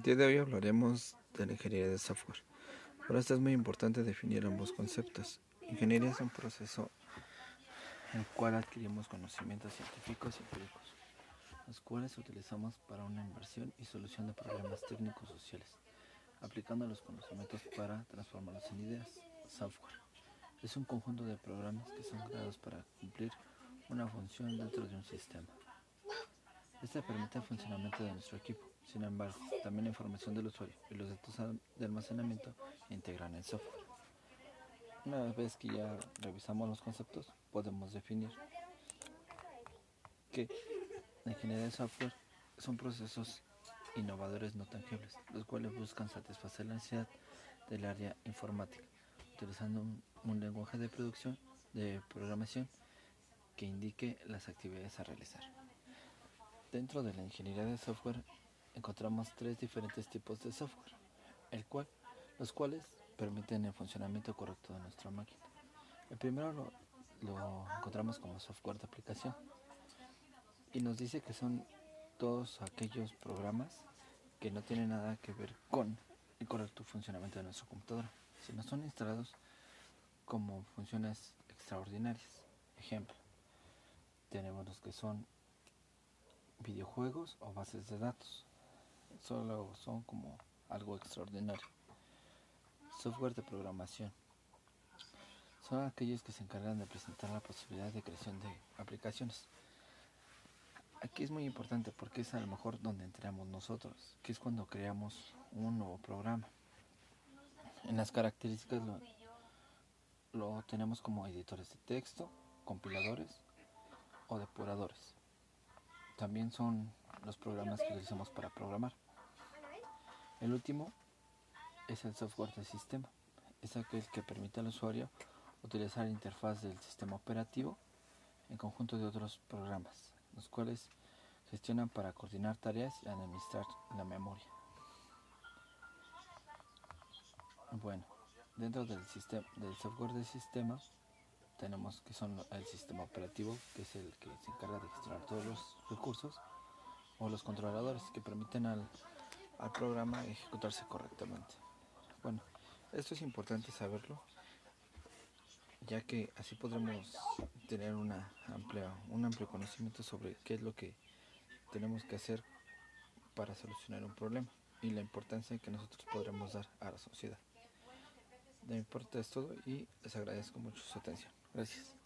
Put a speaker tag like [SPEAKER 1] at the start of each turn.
[SPEAKER 1] El día de hoy hablaremos de la ingeniería de software. Para esto es muy importante definir ambos conceptos. Ingeniería es un proceso en el cual adquirimos conocimientos científicos y empíricos, los cuales utilizamos para una inversión y solución de problemas técnicos sociales, aplicando los conocimientos para transformarlos en ideas. Software es un conjunto de programas que son creados para cumplir una función dentro de un sistema. Este permite el funcionamiento de nuestro equipo. Sin embargo, también la información del usuario y los datos de almacenamiento integran el software. Una vez que ya revisamos los conceptos, podemos definir que la ingeniería de software son procesos innovadores no tangibles, los cuales buscan satisfacer la necesidad del área informática, utilizando un, un lenguaje de producción de programación que indique las actividades a realizar. Dentro de la ingeniería de software encontramos tres diferentes tipos de software, el cual, los cuales permiten el funcionamiento correcto de nuestra máquina. El primero lo, lo encontramos como software de aplicación y nos dice que son todos aquellos programas que no tienen nada que ver con el correcto funcionamiento de nuestra computadora, sino son instalados como funciones extraordinarias. Ejemplo, tenemos los que son videojuegos o bases de datos. Solo son como algo extraordinario. Software de programación. Son aquellos que se encargan de presentar la posibilidad de creación de aplicaciones. Aquí es muy importante porque es a lo mejor donde entramos nosotros, que es cuando creamos un nuevo programa. En las características lo, lo tenemos como editores de texto, compiladores o depuradores también son los programas que utilizamos para programar. El último es el software de sistema. Es aquel que permite al usuario utilizar la interfaz del sistema operativo en conjunto de otros programas, los cuales gestionan para coordinar tareas y administrar la memoria. Bueno, dentro del, sistema, del software de sistema tenemos que son el sistema operativo, que es el que se encarga de gestionar todos los recursos, o los controladores que permiten al, al programa ejecutarse correctamente. Bueno, esto es importante saberlo, ya que así podremos tener una amplia, un amplio conocimiento sobre qué es lo que tenemos que hacer para solucionar un problema y la importancia que nosotros podremos dar a la sociedad. De mi parte es todo y les agradezco mucho su atención. 而且。